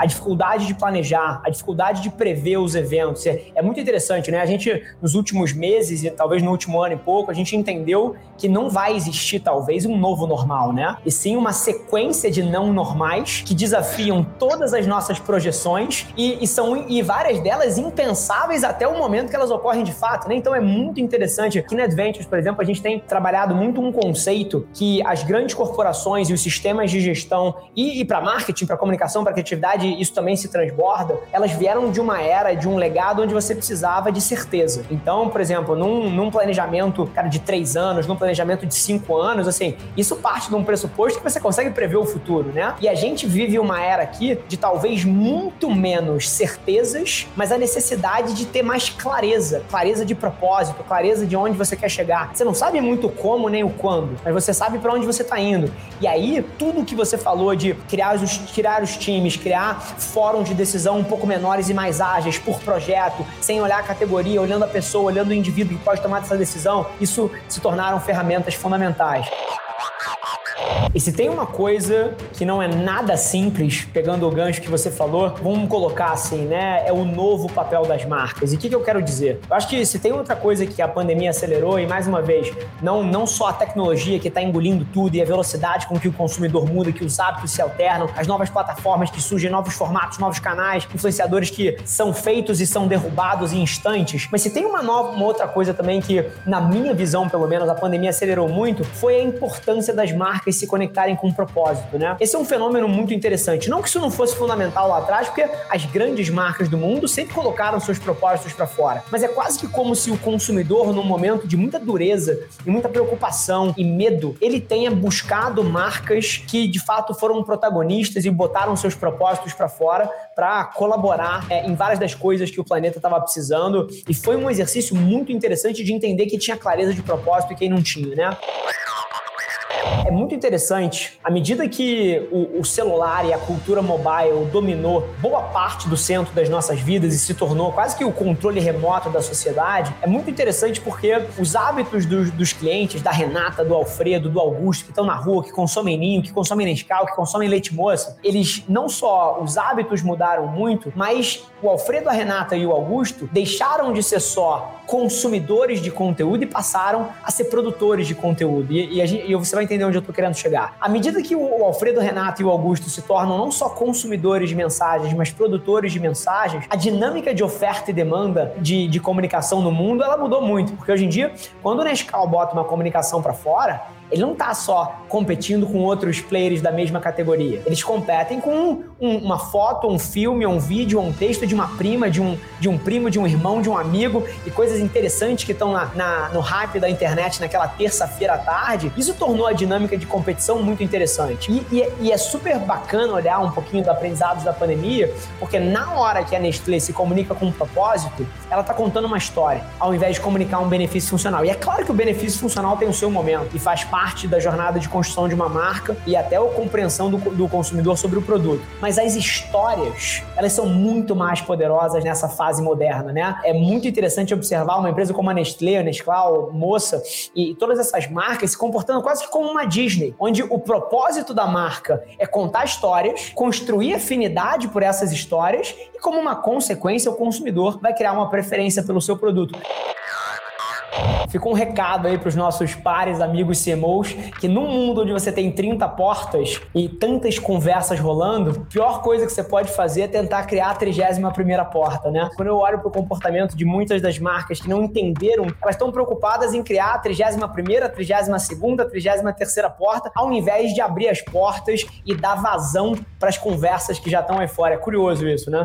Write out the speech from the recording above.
A dificuldade de planejar, a dificuldade de prever os eventos. É, é, muito interessante, né? A gente, nos últimos meses e talvez no último ano e pouco, a gente entendeu que não vai existir, talvez, um novo normal, né? E sim uma sequência de não normais que desafiam todas as nossas projeções e, e são e várias delas impensáveis até o momento que elas ocorrem de fato, né? Então é muito interessante. Aqui na Adventures, por exemplo, a gente tem trabalhado muito um conceito que as grandes corporações e os sistemas de gestão e, e para marketing, para comunicação, para criatividade isso também se transborda, elas vieram de uma era, de um legado onde você precisava de certeza. Então, por exemplo, num, num planejamento, cara, de três anos, num planejamento de cinco anos, assim, isso parte de um pressuposto que você consegue prever o futuro, né? E a gente vive uma era aqui de talvez muito menos certezas, mas a necessidade de ter mais clareza, clareza de propósito, clareza de onde você quer chegar. Você não sabe muito como nem o quando, mas você sabe para onde você está indo. E aí, tudo que você falou de criar os, criar os times, criar fóruns de decisão um pouco menores e mais ágeis por projeto, sem olhar a categoria, olhando a pessoa, olhando o indivíduo que pode tomar essa decisão, isso se tornaram ferramentas fundamentais. E se tem uma coisa que não é nada simples, pegando o gancho que você falou, vamos colocar assim, né? É o novo papel das marcas. E o que, que eu quero dizer? Eu acho que se tem outra coisa que a pandemia acelerou, e mais uma vez, não, não só a tecnologia que está engolindo tudo e a velocidade com que o consumidor muda, que os hábitos se alternam, as novas plataformas que surgem, novos formatos, novos canais, influenciadores que são feitos e são derrubados em instantes. Mas se tem uma, nova, uma outra coisa também que, na minha visão, pelo menos, a pandemia acelerou muito, foi a importância das marcas se conectarem com um propósito, né? Esse é um fenômeno muito interessante. Não que isso não fosse fundamental lá atrás, porque as grandes marcas do mundo sempre colocaram seus propósitos para fora. Mas é quase que como se o consumidor, num momento de muita dureza e muita preocupação e medo, ele tenha buscado marcas que de fato foram protagonistas e botaram seus propósitos para fora para colaborar é, em várias das coisas que o planeta estava precisando. E foi um exercício muito interessante de entender que tinha clareza de propósito e quem não tinha, né? É muito interessante, à medida que o, o, celular e a cultura mobile dominou boa parte do centro das nossas vidas e se tornou quase que o controle remoto da sociedade, é muito interessante porque os hábitos dos, dos clientes, da Renata, do Alfredo, do Augusto, que estão na rua, que consomem ninho, que consomem Nescau, que consomem leite moça, eles não só os hábitos mudaram muito, mas o Alfredo, a Renata e o Augusto deixaram de ser só consumidores de conteúdo e passaram a ser produtores de conteúdo. E, e, gente, e você vai entender onde eu estou querendo chegar. À medida que o Alfredo, Renato e o Augusto se tornam não só consumidores de mensagens, mas produtores de mensagens, a dinâmica de oferta e demanda de, de comunicação no mundo ela mudou muito. Porque hoje em dia, quando o Nescau bota uma comunicação para fora, ele não está só competindo com outros players da mesma categoria. Eles competem com um, uma foto, um filme, um vídeo, um texto de uma prima, de um, de um primo, de um irmão, de um amigo e coisas interessantes que estão na, na, no hype da internet naquela terça-feira à tarde. Isso tornou a dinâmica de competição muito interessante. E, e, e é super bacana olhar um pouquinho do aprendizado da pandemia, porque na hora que a Nestlé se comunica com um propósito, ela está contando uma história, ao invés de comunicar um benefício funcional. E é claro que o benefício funcional tem o seu momento e faz parte parte da jornada de construção de uma marca e até a compreensão do, do consumidor sobre o produto. Mas as histórias, elas são muito mais poderosas nessa fase moderna, né? É muito interessante observar uma empresa como a Nestlé, a Nescau, Moça e todas essas marcas se comportando quase como uma Disney, onde o propósito da marca é contar histórias, construir afinidade por essas histórias e como uma consequência o consumidor vai criar uma preferência pelo seu produto. Fica um recado aí para os nossos pares, amigos CMOs, que num mundo onde você tem 30 portas e tantas conversas rolando, a pior coisa que você pode fazer é tentar criar a 31 primeira porta, né? Quando eu olho para o comportamento de muitas das marcas que não entenderam, elas estão preocupadas em criar a 31 primeira, 32 segunda, 33 terceira porta, ao invés de abrir as portas e dar vazão para as conversas que já estão aí fora. É curioso isso, né?